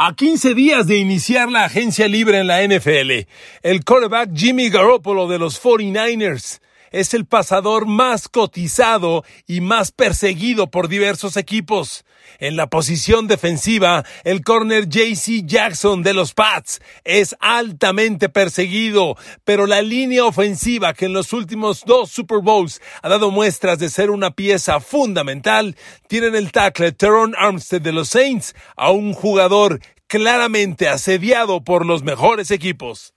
A 15 días de iniciar la agencia libre en la NFL, el quarterback Jimmy Garoppolo de los 49ers es el pasador más cotizado y más perseguido por diversos equipos. En la posición defensiva, el corner JC Jackson de los Pats es altamente perseguido, pero la línea ofensiva que en los últimos dos Super Bowls ha dado muestras de ser una pieza fundamental, tienen el tackle Teron Armstead de los Saints a un jugador claramente asediado por los mejores equipos.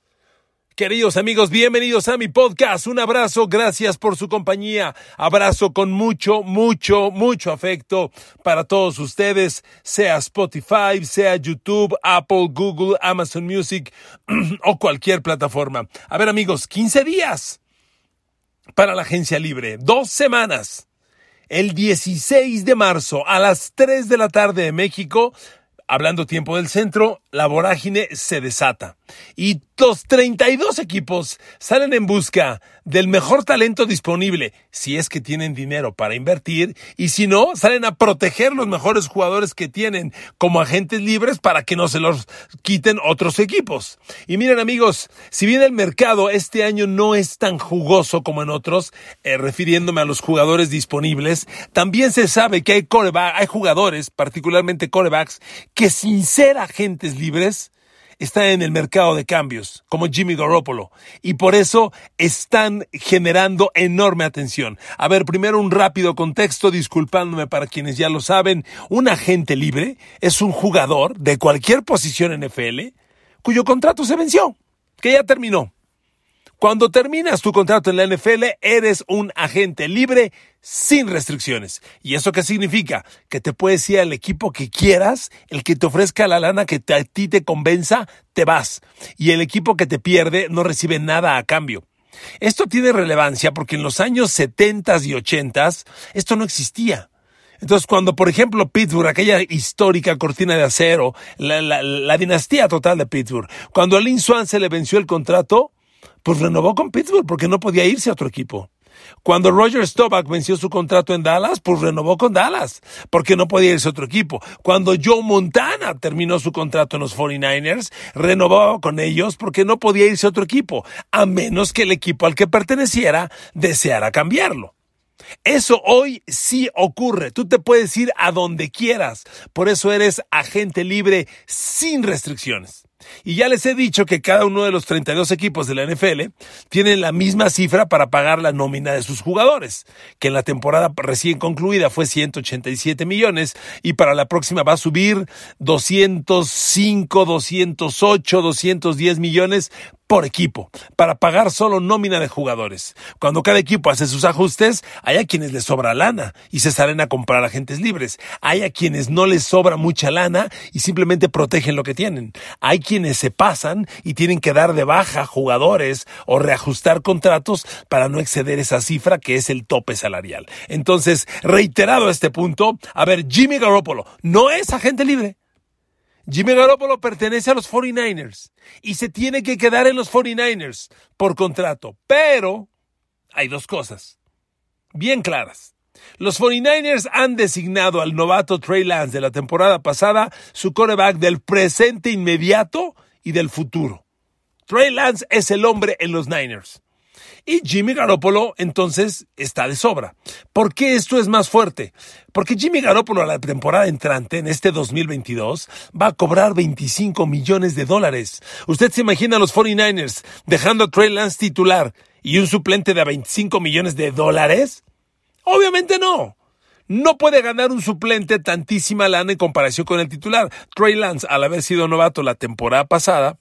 Queridos amigos, bienvenidos a mi podcast. Un abrazo, gracias por su compañía. Abrazo con mucho, mucho, mucho afecto para todos ustedes, sea Spotify, sea YouTube, Apple, Google, Amazon Music o cualquier plataforma. A ver amigos, 15 días para la agencia libre, dos semanas. El 16 de marzo a las 3 de la tarde de México, hablando tiempo del centro, la vorágine se desata. Y los 32 equipos salen en busca del mejor talento disponible, si es que tienen dinero para invertir, y si no, salen a proteger los mejores jugadores que tienen como agentes libres para que no se los quiten otros equipos. Y miren amigos, si bien el mercado este año no es tan jugoso como en otros, eh, refiriéndome a los jugadores disponibles, también se sabe que hay, hay jugadores, particularmente corebacks, que sin ser agentes libres, están en el mercado de cambios, como Jimmy Garoppolo, y por eso están generando enorme atención. A ver, primero un rápido contexto, disculpándome para quienes ya lo saben, un agente libre es un jugador de cualquier posición en NFL cuyo contrato se venció, que ya terminó. Cuando terminas tu contrato en la NFL, eres un agente libre sin restricciones. ¿Y eso qué significa? Que te puedes ir al equipo que quieras, el que te ofrezca la lana que a ti te convenza, te vas. Y el equipo que te pierde no recibe nada a cambio. Esto tiene relevancia porque en los años 70 y 80 esto no existía. Entonces, cuando, por ejemplo, Pittsburgh, aquella histórica cortina de acero, la, la dinastía total de Pittsburgh, cuando a Lynn Swan se le venció el contrato, pues renovó con Pittsburgh porque no podía irse a otro equipo. Cuando Roger Staubach venció su contrato en Dallas, pues renovó con Dallas, porque no podía irse a otro equipo. Cuando Joe Montana terminó su contrato en los 49ers, renovó con ellos porque no podía irse a otro equipo, a menos que el equipo al que perteneciera deseara cambiarlo. Eso hoy sí ocurre. Tú te puedes ir a donde quieras. Por eso eres agente libre sin restricciones. Y ya les he dicho que cada uno de los 32 equipos de la NFL tienen la misma cifra para pagar la nómina de sus jugadores, que en la temporada recién concluida fue 187 millones y para la próxima va a subir 205, 208, 210 millones por equipo, para pagar solo nómina de jugadores. Cuando cada equipo hace sus ajustes, hay a quienes les sobra lana y se salen a comprar agentes libres. Hay a quienes no les sobra mucha lana y simplemente protegen lo que tienen. Hay quienes se pasan y tienen que dar de baja jugadores o reajustar contratos para no exceder esa cifra que es el tope salarial. Entonces, reiterado este punto, a ver, Jimmy Garoppolo no es agente libre. Jimmy Garoppolo pertenece a los 49ers y se tiene que quedar en los 49ers por contrato. Pero hay dos cosas bien claras. Los 49ers han designado al novato Trey Lance de la temporada pasada su coreback del presente inmediato y del futuro. Trey Lance es el hombre en los Niners. Y Jimmy Garoppolo entonces está de sobra. ¿Por qué esto es más fuerte? Porque Jimmy Garoppolo a la temporada entrante, en este 2022, va a cobrar 25 millones de dólares. ¿Usted se imagina a los 49ers dejando a Trey Lance titular y un suplente de 25 millones de dólares? Obviamente no. No puede ganar un suplente tantísima lana en comparación con el titular. Trey Lance, al haber sido novato la temporada pasada,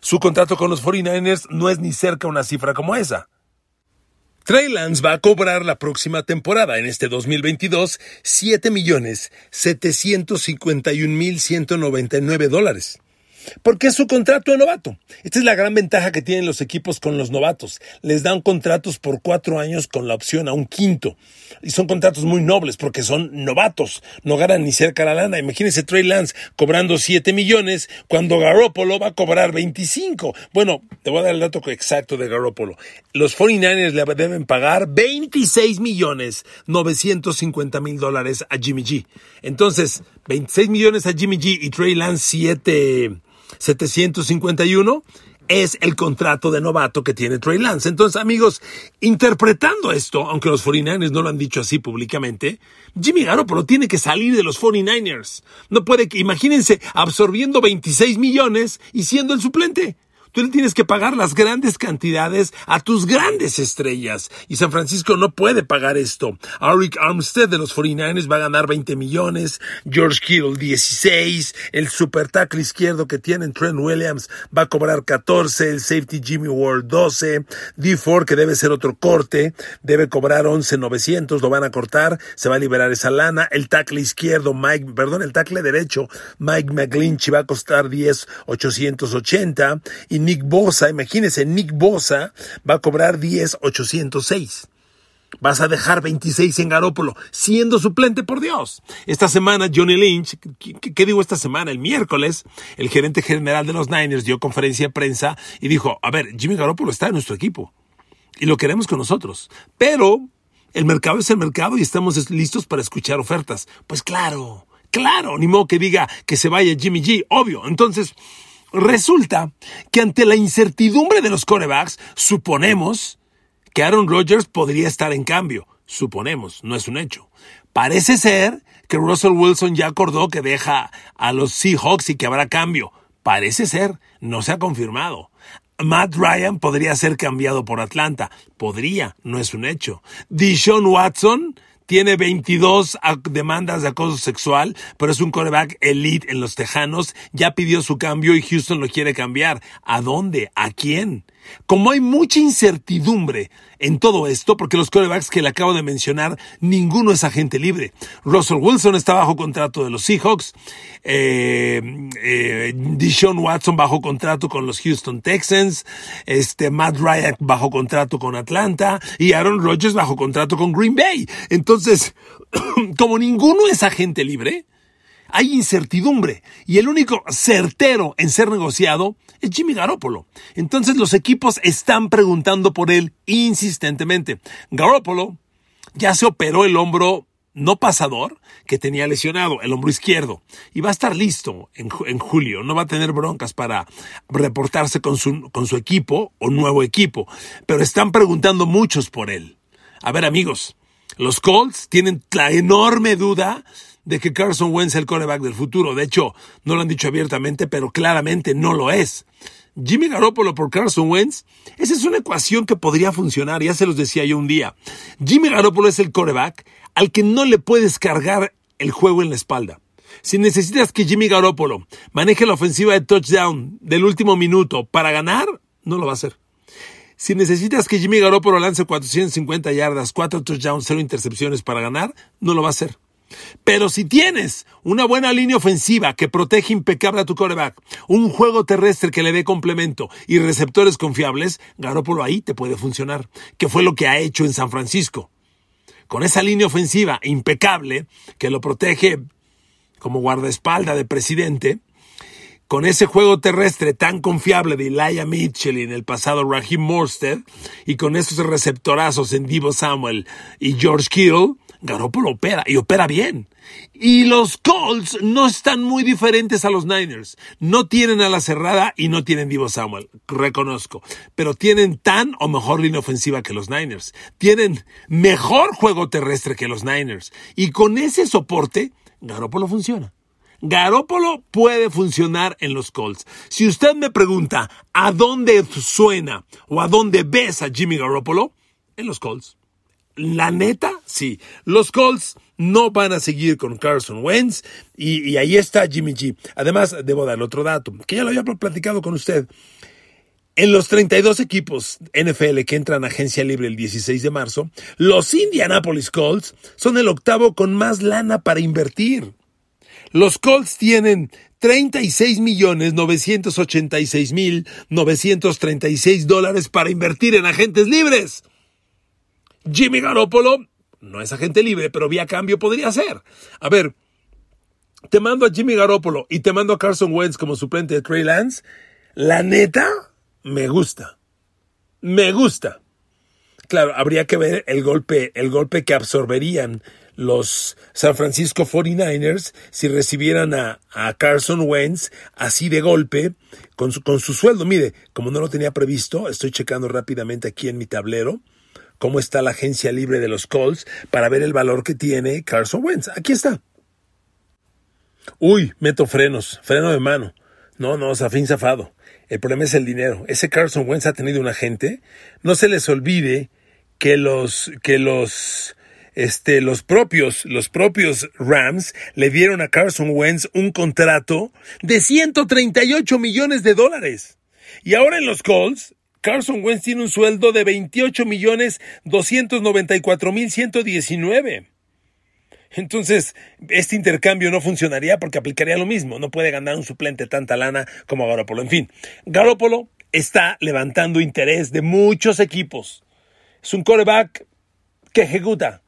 su contrato con los 49ers no es ni cerca una cifra como esa. Trey Lance va a cobrar la próxima temporada, en este 2022, 7 millones 751 mil 199 dólares porque es su contrato de novato. Esta es la gran ventaja que tienen los equipos con los novatos. Les dan contratos por cuatro años con la opción a un quinto. Y son contratos muy nobles porque son novatos. No ganan ni cerca la lana. Imagínense Trey Lance cobrando 7 millones cuando Garoppolo va a cobrar 25. Bueno, te voy a dar el dato exacto de Garoppolo. Los 49ers le deben pagar 26 millones 950 mil dólares a Jimmy G. Entonces, 26 millones a Jimmy G y Trey Lance 7 751 es el contrato de novato que tiene Trey Lance. Entonces, amigos, interpretando esto, aunque los 49ers no lo han dicho así públicamente, Jimmy Garoppolo tiene que salir de los 49ers. No puede que, imagínense, absorbiendo 26 millones y siendo el suplente. Tú le tienes que pagar las grandes cantidades a tus grandes estrellas. Y San Francisco no puede pagar esto. Arik Armstead de los 49ers va a ganar 20 millones. George Kittle 16. El super tackle izquierdo que tienen Trent Williams va a cobrar 14. El safety Jimmy Ward 12. D. Ford que debe ser otro corte. Debe cobrar 11,900. Lo van a cortar. Se va a liberar esa lana. El tackle izquierdo Mike, perdón, el tackle derecho Mike McGlinchey va a costar 10,880. Y Nick Bosa, imagínense, Nick Bosa va a cobrar 10,806. Vas a dejar 26 en Garópolo, siendo suplente, por Dios. Esta semana, Johnny Lynch, ¿qué, digo esta semana? El miércoles, el gerente general de los Niners dio conferencia de prensa y dijo, a ver, Jimmy Garoppolo está en nuestro equipo y lo queremos con nosotros, pero el mercado es el mercado y estamos listos para escuchar ofertas. Pues claro, claro, ni modo que diga que se vaya Jimmy G, obvio. Entonces, Resulta que ante la incertidumbre de los corebacks, suponemos que Aaron Rodgers podría estar en cambio. Suponemos, no es un hecho. Parece ser que Russell Wilson ya acordó que deja a los Seahawks y que habrá cambio. Parece ser, no se ha confirmado. Matt Ryan podría ser cambiado por Atlanta. Podría, no es un hecho. Dishon Watson tiene 22 demandas de acoso sexual, pero es un coreback elite en los Tejanos. Ya pidió su cambio y Houston lo quiere cambiar. ¿A dónde? ¿A quién? Como hay mucha incertidumbre en todo esto, porque los corebacks que le acabo de mencionar, ninguno es agente libre. Russell Wilson está bajo contrato de los Seahawks, eh, eh, Deshaun Watson bajo contrato con los Houston Texans, este, Matt Ryan bajo contrato con Atlanta y Aaron Rodgers bajo contrato con Green Bay. Entonces, como ninguno es agente libre, hay incertidumbre y el único certero en ser negociado es Jimmy Garoppolo. Entonces los equipos están preguntando por él insistentemente. Garoppolo ya se operó el hombro no pasador que tenía lesionado, el hombro izquierdo, y va a estar listo en, julio. No va a tener broncas para reportarse con su, con su equipo o nuevo equipo, pero están preguntando muchos por él. A ver amigos, los Colts tienen la enorme duda de que Carson Wentz es el coreback del futuro. De hecho, no lo han dicho abiertamente, pero claramente no lo es. Jimmy Garoppolo por Carson Wentz, esa es una ecuación que podría funcionar, ya se los decía yo un día. Jimmy Garoppolo es el coreback al que no le puedes cargar el juego en la espalda. Si necesitas que Jimmy Garoppolo maneje la ofensiva de touchdown del último minuto para ganar, no lo va a hacer. Si necesitas que Jimmy Garoppolo lance 450 yardas, 4 touchdowns, 0 intercepciones para ganar, no lo va a hacer. Pero si tienes una buena línea ofensiva que protege impecable a tu coreback, un juego terrestre que le dé complemento y receptores confiables, Garoppolo ahí te puede funcionar, que fue lo que ha hecho en San Francisco. Con esa línea ofensiva impecable que lo protege como guardaespalda de presidente, con ese juego terrestre tan confiable de Elijah Mitchell y en el pasado Raheem Morstead, y con esos receptorazos en Divo Samuel y George Kittle, Garoppolo opera y opera bien. Y los Colts no están muy diferentes a los Niners. No tienen a la cerrada y no tienen Divo Samuel, reconozco. Pero tienen tan o mejor línea ofensiva que los Niners. Tienen mejor juego terrestre que los Niners. Y con ese soporte, Garoppolo funciona. Garópolo puede funcionar en los Colts. Si usted me pregunta a dónde suena o a dónde ves a Jimmy Garoppolo, en los Colts. La neta, sí. Los Colts no van a seguir con Carson Wentz y, ahí está Jimmy G. Además, debo dar otro dato, que ya lo había platicado con usted. En los 32 equipos NFL que entran a agencia libre el 16 de marzo, los Indianapolis Colts son el octavo con más lana para invertir. Los Colts tienen 36 millones 986 mil 936 dólares para invertir en agentes libres. Jimmy Garoppolo no es agente libre, pero vía cambio podría ser. A ver, te mando a Jimmy Garoppolo y te mando a Carson Wentz como suplente de Trey Lance. La neta, me gusta. Me gusta. Claro, habría que ver el golpe, el golpe que absorberían los San Francisco 49ers si recibieran a, Carson Wentz así de golpe con su, con su sueldo. Mire, como no lo tenía previsto, estoy checando rápidamente aquí en mi tablero cómo está la agencia libre de los Colts para ver el valor que tiene Carson Wentz. Aquí está. Uy, meto frenos, freno de mano. No, no, zafín zafado. El problema es el dinero. Ese Carson Wentz ha tenido un agente. No se les olvide que los, que los, este, los propios, los propios Rams le dieron a Carson Wentz un contrato de 138 millones de dólares. Y ahora en los Colts, Carson Wentz tiene un sueldo de 28 millones 294 mil 119. Entonces, este intercambio no funcionaría porque aplicaría lo mismo. No puede ganar un suplente tanta lana como Garoppolo. En fin, Garoppolo está levantando interés de muchos equipos. Es un coreback que ejecuta.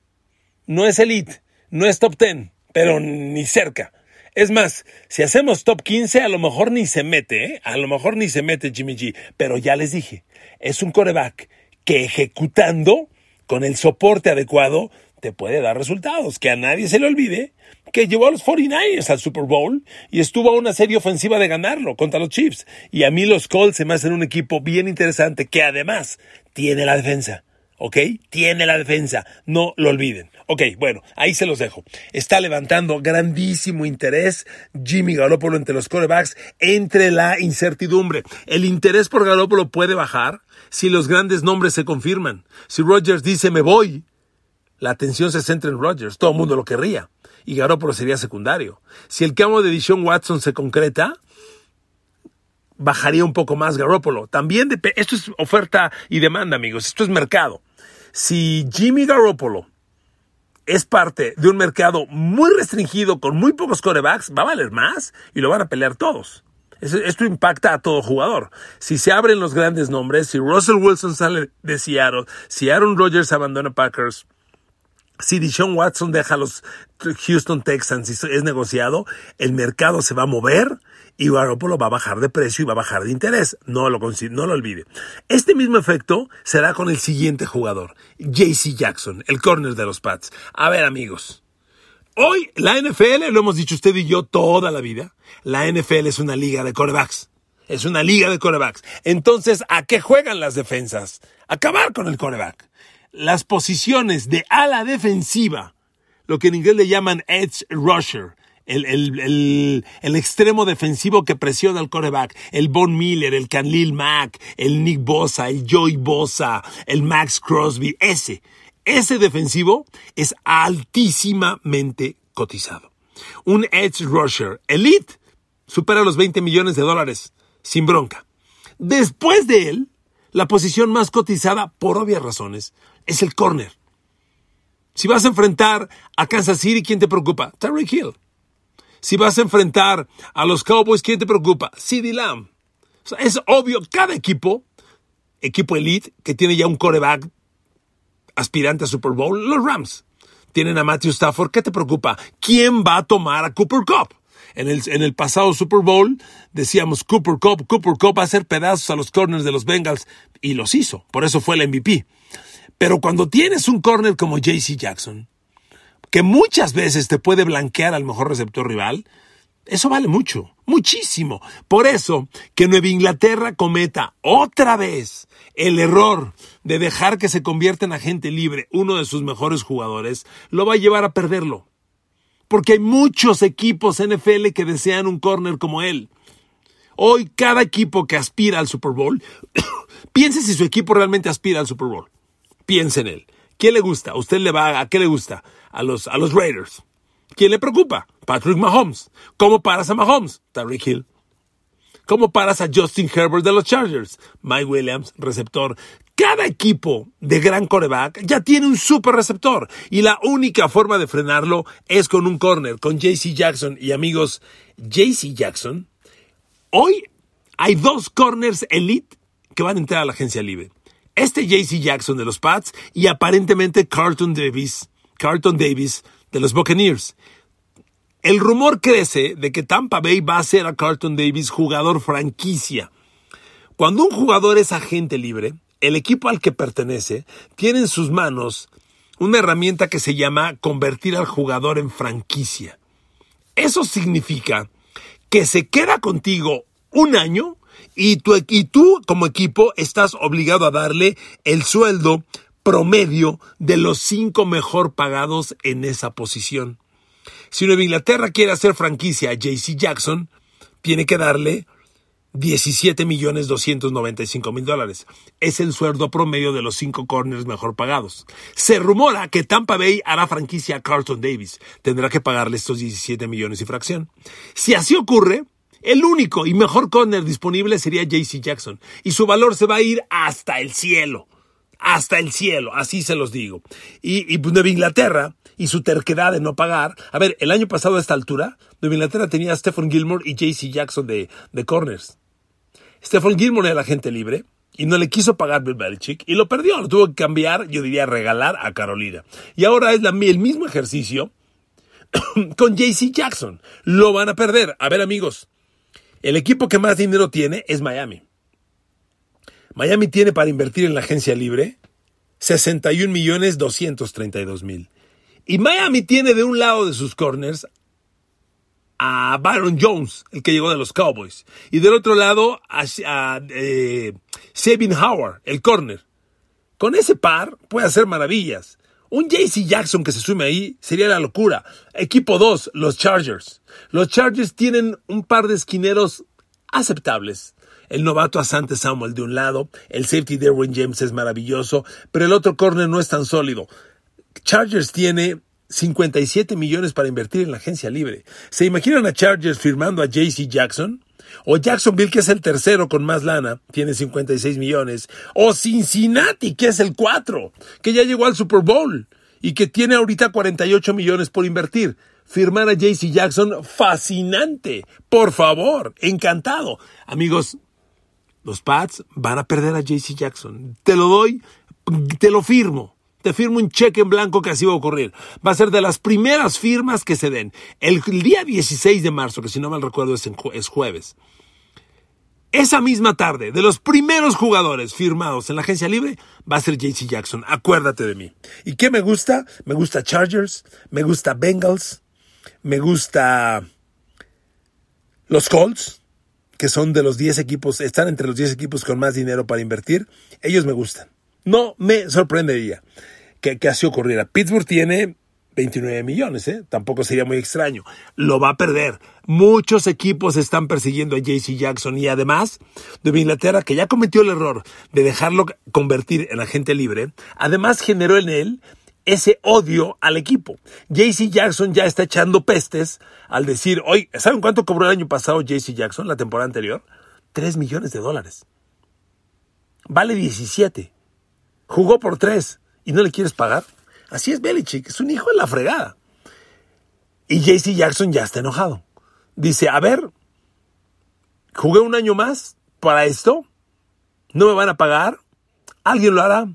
No es elite, no es top 10, pero ni cerca. Es más, si hacemos top 15, a lo mejor ni se mete, ¿eh? a lo mejor ni se mete Jimmy G. Pero ya les dije, es un coreback que ejecutando con el soporte adecuado te puede dar resultados. Que a nadie se le olvide que llevó a los 49ers al Super Bowl y estuvo a una serie ofensiva de ganarlo contra los Chiefs. Y a mí los Colts se me hacen un equipo bien interesante que además tiene la defensa. ¿Ok? Tiene la defensa. No lo olviden. Ok, bueno, ahí se los dejo. Está levantando grandísimo interés Jimmy Garoppolo entre los corebacks, entre la incertidumbre. El interés por Garoppolo puede bajar si los grandes nombres se confirman. Si Rodgers dice me voy, la atención se centra en Rodgers, todo el mundo lo querría, y Garoppolo sería secundario. Si el cambio de edición Watson se concreta, bajaría un poco más Garoppolo. También esto es oferta y demanda, amigos, esto es mercado. Si Jimmy Garoppolo es parte de un mercado muy restringido con muy pocos corebacks, va a valer más y lo van a pelear todos. Esto impacta a todo jugador. Si se abren los grandes nombres, si Russell Wilson sale de Seattle, si Aaron Rodgers abandona Packers, si Deshaun Watson deja a los Houston Texans y es negociado, el mercado se va a mover y Garoppolo va a bajar de precio y va a bajar de interés. No lo, no lo olvide. Este mismo efecto será con el siguiente jugador, JC Jackson, el corner de los Pats. A ver, amigos. Hoy la NFL, lo hemos dicho usted y yo toda la vida, la NFL es una liga de corebacks. Es una liga de corebacks. Entonces, ¿a qué juegan las defensas? Acabar con el coreback las posiciones de ala defensiva, lo que en inglés le llaman edge rusher, el, el, el, extremo defensivo que presiona al coreback, el Von Miller, el Canlil Mack, el Nick Bosa, el Joey Bosa, el Max Crosby, ese, ese defensivo es altísimamente cotizado. Un edge rusher elite supera los 20 millones de dólares, sin bronca. Después de él, la posición más cotizada, por obvias razones, es el corner. Si vas a enfrentar a Kansas City, ¿quién te preocupa? Tyreek Hill. Si vas a enfrentar a los Cowboys, ¿quién te preocupa? CeeDee Lamb. es obvio, cada equipo, equipo elite, que tiene ya un coreback aspirante a Super Bowl, los Rams. Tienen a Matthew Stafford, ¿qué te preocupa? ¿Quién va a tomar a Cooper Cup? En el, en el pasado Super Bowl decíamos Cooper Cup, Cooper Cup va a hacer pedazos a los corners de los Bengals y los hizo, por eso fue el MVP. Pero cuando tienes un corner como JC Jackson, que muchas veces te puede blanquear al mejor receptor rival, eso vale mucho, muchísimo. Por eso que Nueva Inglaterra cometa otra vez el error de dejar que se convierta en agente libre uno de sus mejores jugadores, lo va a llevar a perderlo. Porque hay muchos equipos NFL que desean un corner como él. Hoy cada equipo que aspira al Super Bowl, piense si su equipo realmente aspira al Super Bowl piense en él. ¿Quién le gusta? ¿Usted le va a qué le gusta? A los, a los Raiders. ¿Quién le preocupa? Patrick Mahomes. ¿Cómo paras a Mahomes? Tyreek Hill. ¿Cómo paras a Justin Herbert de los Chargers? Mike Williams, receptor. Cada equipo de gran coreback ya tiene un super receptor y la única forma de frenarlo es con un corner, con JC Jackson. Y amigos, JC Jackson, hoy hay dos corners elite que van a entrar a la agencia libre. Este JC Jackson de los Pats y aparentemente Carlton Davis, Carlton Davis de los Buccaneers. El rumor crece de que Tampa Bay va a ser a Carlton Davis jugador franquicia. Cuando un jugador es agente libre, el equipo al que pertenece tiene en sus manos una herramienta que se llama convertir al jugador en franquicia. Eso significa que se queda contigo un año y tú, y tú como equipo estás obligado a darle el sueldo promedio de los cinco mejor pagados en esa posición. Si Nueva Inglaterra quiere hacer franquicia a JC Jackson, tiene que darle 17 millones 295 mil dólares. Es el sueldo promedio de los cinco corners mejor pagados. Se rumora que Tampa Bay hará franquicia a Carlton Davis. Tendrá que pagarle estos 17 millones y fracción. Si así ocurre, el único y mejor corner disponible sería JC Jackson. Y su valor se va a ir hasta el cielo. Hasta el cielo, así se los digo. Y, y pues, Nueva Inglaterra y su terquedad de no pagar. A ver, el año pasado a esta altura, Nueva Inglaterra tenía a Stephen Gilmore y JC Jackson de, de corners. Stephen Gilmore era la gente libre y no le quiso pagar Bill Belichick y lo perdió. Lo tuvo que cambiar, yo diría regalar a Carolina. Y ahora es el mismo ejercicio con JC Jackson. Lo van a perder. A ver, amigos, el equipo que más dinero tiene es Miami. Miami tiene para invertir en la agencia libre 61 millones 232 mil. Y Miami tiene de un lado de sus corners a Byron Jones, el que llegó de los Cowboys. Y del otro lado a, a eh, Sabin Howard, el corner. Con ese par puede hacer maravillas. Un JC Jackson que se sume ahí sería la locura. Equipo 2, los Chargers. Los Chargers tienen un par de esquineros aceptables. El novato Asante Samuel de un lado, el safety Derwin James es maravilloso, pero el otro corner no es tan sólido. Chargers tiene 57 millones para invertir en la agencia libre. ¿Se imaginan a Chargers firmando a JC Jackson? O Jacksonville, que es el tercero con más lana, tiene 56 millones. O Cincinnati, que es el cuatro, que ya llegó al Super Bowl y que tiene ahorita 48 millones por invertir. Firmar a JC Jackson, fascinante. Por favor, encantado. Amigos, los Pats van a perder a JC Jackson. Te lo doy, te lo firmo. Te firmo un cheque en blanco que así va a ocurrir. Va a ser de las primeras firmas que se den. El, día 16 de marzo, que si no mal recuerdo es, es jueves. Esa misma tarde, de los primeros jugadores firmados en la agencia libre, va a ser JC Jackson. Acuérdate de mí. ¿Y qué me gusta? Me gusta Chargers, me gusta Bengals, me gusta los Colts, que son de los 10 equipos, están entre los 10 equipos con más dinero para invertir. Ellos me gustan. No me sorprendería que, así ocurriera. Pittsburgh tiene 29 millones, ¿eh? tampoco sería muy extraño. Lo va a perder. Muchos equipos están persiguiendo a JC Jackson y además de Inglaterra, que ya cometió el error de dejarlo convertir en agente libre, además generó en él ese odio al equipo. JC Jackson ya está echando pestes al decir, hoy, ¿saben cuánto cobró el año pasado JC Jackson, la temporada anterior? 3 millones de dólares. Vale 17 jugó por tres y no le quieres pagar. Así es Belichick, es un hijo de la fregada. Y JC Jackson ya está enojado. Dice, a ver, jugué un año más para esto, no me van a pagar, alguien lo hará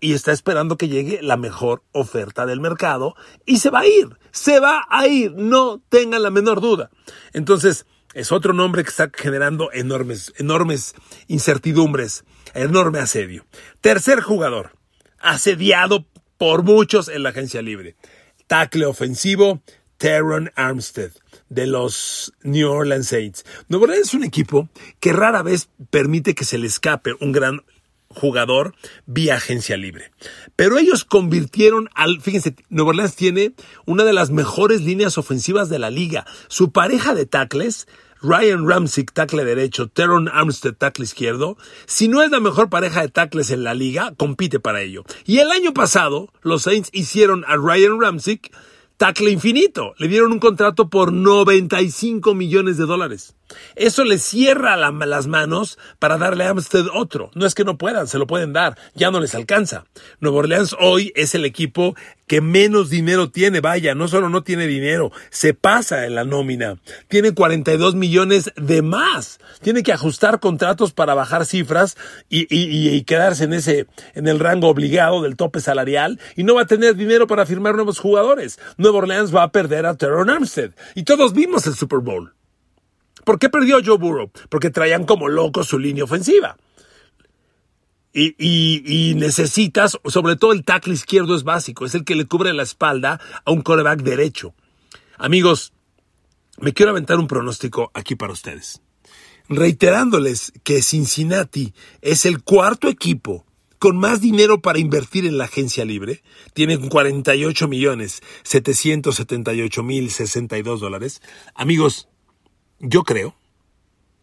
y está esperando que llegue la mejor oferta del mercado y se va a ir, se va a ir, no tengan la menor duda. Entonces, es otro nombre que está generando enormes, enormes incertidumbres enorme asedio. Tercer jugador, asediado por muchos en la agencia libre. Tackle ofensivo, Teron Armstead, de los New Orleans Saints. Nuevo Orleans es un equipo que rara vez permite que se le escape un gran jugador vía agencia libre. Pero ellos convirtieron al, fíjense, Nueva Orleans tiene una de las mejores líneas ofensivas de la liga. Su pareja de tackles Ryan Ramsey, tackle derecho, Teron Armstead, tackle izquierdo, si no es la mejor pareja de tackles en la liga, compite para ello. Y el año pasado, los Saints hicieron a Ryan Ramsey tackle infinito. Le dieron un contrato por 95 millones de dólares. Eso le cierra las manos para darle a Amstead otro. No es que no puedan, se lo pueden dar, ya no les alcanza. Nueva Orleans hoy es el equipo que menos dinero tiene, vaya, no solo no tiene dinero, se pasa en la nómina. Tiene 42 millones de más. Tiene que ajustar contratos para bajar cifras y, y, quedarse en ese, en el rango obligado del tope salarial y no va a tener dinero para firmar nuevos jugadores. Nueva Orleans va a perder a Teron Armstead. Y todos vimos el Super Bowl. ¿Por qué perdió Joe Burrow? Porque traían como locos su línea ofensiva. Y, necesitas, sobre todo el tackle izquierdo es básico, es el que le cubre la espalda a un coreback derecho. Amigos, me quiero aventar un pronóstico aquí para ustedes. Reiterándoles que Cincinnati es el cuarto equipo con más dinero para invertir en la agencia libre, tienen 48 millones 778 mil 62 dólares. Amigos, yo creo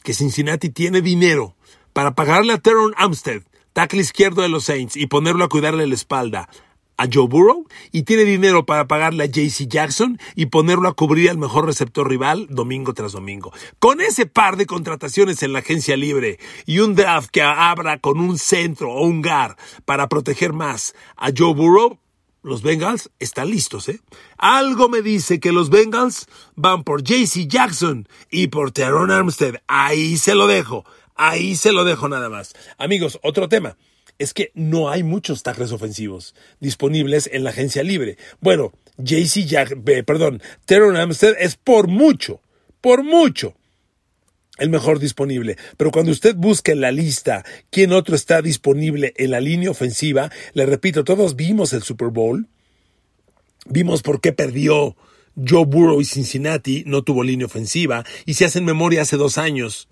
que Cincinnati tiene dinero para pagarle a Teron Amstead tackle izquierdo de los Saints y ponerlo a cuidarle la espalda a Joe Burrow y tiene dinero para pagarle a JC Jackson y ponerlo a cubrir al mejor receptor rival domingo tras domingo. Con ese par de contrataciones en la agencia libre y un draft que abra con un centro o un GAR para proteger más a Joe Burrow, los Bengals están listos, ¿eh? Algo me dice que los Bengals van por JC Jackson y por Teron Armstead. Ahí se lo dejo. Ahí se lo dejo nada más. Amigos, otro tema. Es que no hay muchos tackles ofensivos disponibles en la agencia libre. Bueno, JC Jack, perdón, Teron Amstead es por mucho, por mucho el mejor disponible. Pero cuando usted busca en la lista quién otro está disponible en la línea ofensiva, le repito, todos vimos el Super Bowl, vimos por qué perdió Joe Burrow y Cincinnati, no tuvo línea ofensiva, y se hacen memoria hace dos años,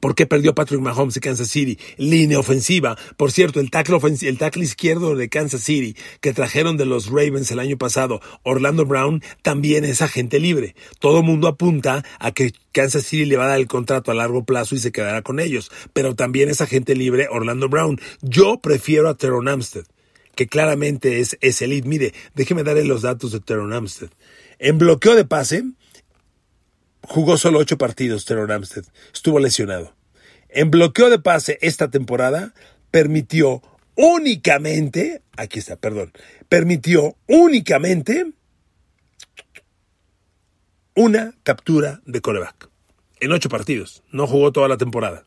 ¿Por qué perdió Patrick Mahomes de Kansas City? Línea ofensiva. Por cierto, el tackle, el tackle izquierdo de Kansas City que trajeron de los Ravens el año pasado, Orlando Brown, también es agente libre. Todo mundo apunta a que Kansas City le va a dar el contrato a largo plazo y se quedará con ellos. Pero también es agente libre Orlando Brown. Yo prefiero a Teron Amstead, que claramente es, es elite. Mire, déjeme darle los datos de Teron Amstead. En bloqueo de pase, Jugó solo ocho partidos Teron Amstead. Estuvo lesionado. En bloqueo de pase esta temporada permitió únicamente, aquí está, perdón, permitió únicamente una captura de coreback. En ocho partidos. No jugó toda la temporada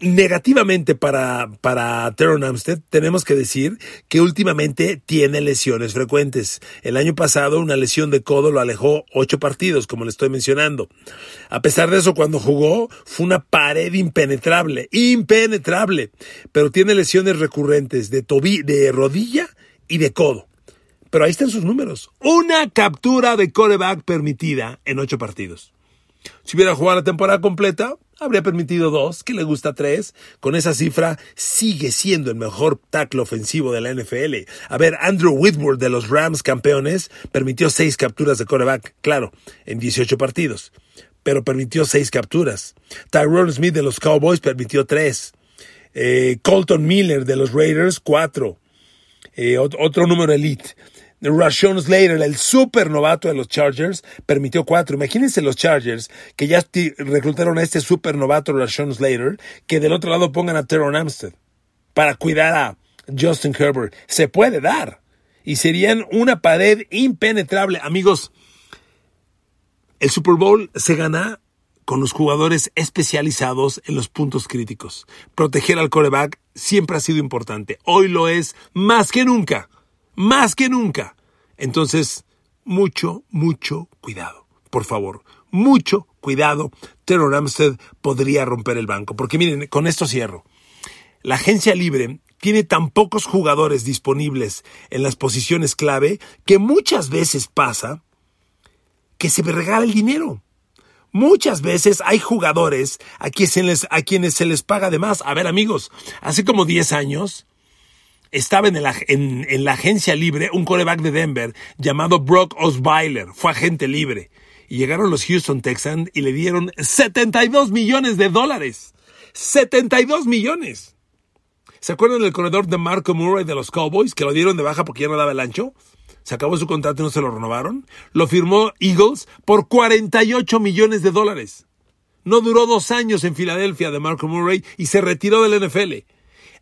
negativamente para, para Teron Amstead, tenemos que decir que últimamente tiene lesiones frecuentes. El año pasado una lesión de codo lo alejó ocho partidos, como le estoy mencionando. A pesar de eso, cuando jugó fue una pared impenetrable, impenetrable. Pero tiene lesiones recurrentes de, tobi de rodilla y de codo. Pero ahí están sus números. Una captura de coreback permitida en ocho partidos. Si hubiera jugado la temporada completa, habría permitido dos, que le gusta tres. Con esa cifra sigue siendo el mejor tackle ofensivo de la NFL. A ver, Andrew Whitworth de los Rams campeones permitió seis capturas de coreback, claro, en 18 partidos, pero permitió seis capturas. Tyrone Smith de los Cowboys permitió tres. Eh, Colton Miller de los Raiders, cuatro. Eh, otro número elite. Rashawn Slater, el super novato de los Chargers, permitió cuatro. Imagínense los Chargers que ya reclutaron a este super novato Rashawn Slater, que del otro lado pongan a Teron Amstead para cuidar a Justin Herbert. Se puede dar. Y serían una pared impenetrable. Amigos, el Super Bowl se gana con los jugadores especializados en los puntos críticos. Proteger al coreback siempre ha sido importante. Hoy lo es más que nunca más que nunca. Entonces, mucho, mucho cuidado. Por favor, mucho cuidado. Terror Amstead podría romper el banco. Porque miren, con esto cierro. La agencia libre tiene tan pocos jugadores disponibles en las posiciones clave que muchas veces pasa que se regala el dinero. Muchas veces hay jugadores a quienes, se les, a quienes se les paga de más. A ver amigos, hace como 10 años estaba en, en, la agencia libre un coreback de Denver llamado Brock Osweiler, fue agente libre. Y llegaron los Houston Texans y le dieron 72 millones de dólares. 72 millones. ¿Se acuerdan del corredor de Marco Murray de los Cowboys que lo dieron de baja porque ya no daba el ancho? se acabó su contrato y no se lo renovaron. Lo firmó Eagles por 48 millones de dólares. No duró dos años en Filadelfia de Marco Murray y se retiró del NFL.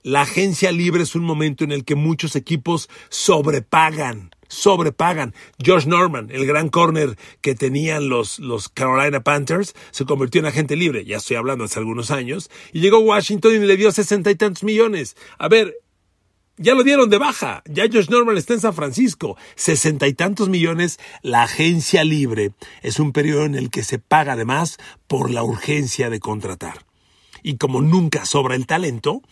La agencia libre es un momento en el que muchos equipos sobrepagan, sobrepagan. Josh Norman, el gran corner que tenían los, los Carolina Panthers, se convirtió en agente libre, ya estoy hablando hace algunos años, y llegó Washington y le dio sesenta y tantos millones. A ver, ya lo dieron de baja. Ya Josh Norman está en San Francisco. Sesenta y tantos millones. La agencia libre es un periodo en el que se paga además por la urgencia de contratar. Y como nunca sobra el talento,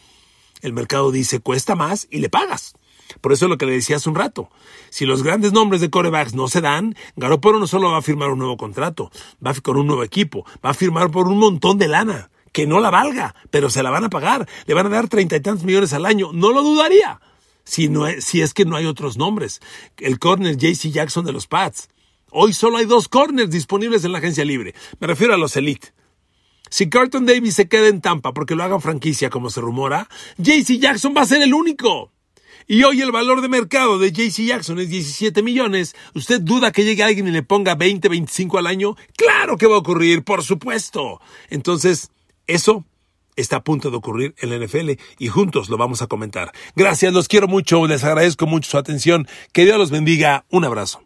el mercado dice cuesta más y le pagas. Por eso es lo que le decía hace un rato. Si los grandes nombres de corebacks no se dan, Garoppolo no solo va a firmar un nuevo contrato, va a con un nuevo equipo, va a firmar por un montón de lana que no la valga, pero se la van a pagar. Le van a dar treinta y tantos millones al año. No lo dudaría. Si, no es, si es que no hay otros nombres. El corner JC Jackson de los Pats. Hoy solo hay dos corners disponibles en la agencia libre. Me refiero a los Elite. Si Carlton Davis se queda en Tampa porque lo hagan franquicia como se rumora, JC Jackson va a ser el único. Y hoy el valor de mercado de JC Jackson es 17 millones. ¿Usted duda que llegue alguien y le ponga 20, 25 al año? Claro que va a ocurrir, por supuesto. Entonces, eso está a punto de ocurrir en la NFL y juntos lo vamos a comentar. Gracias, los quiero mucho, les agradezco mucho su atención. Que Dios los bendiga. Un abrazo.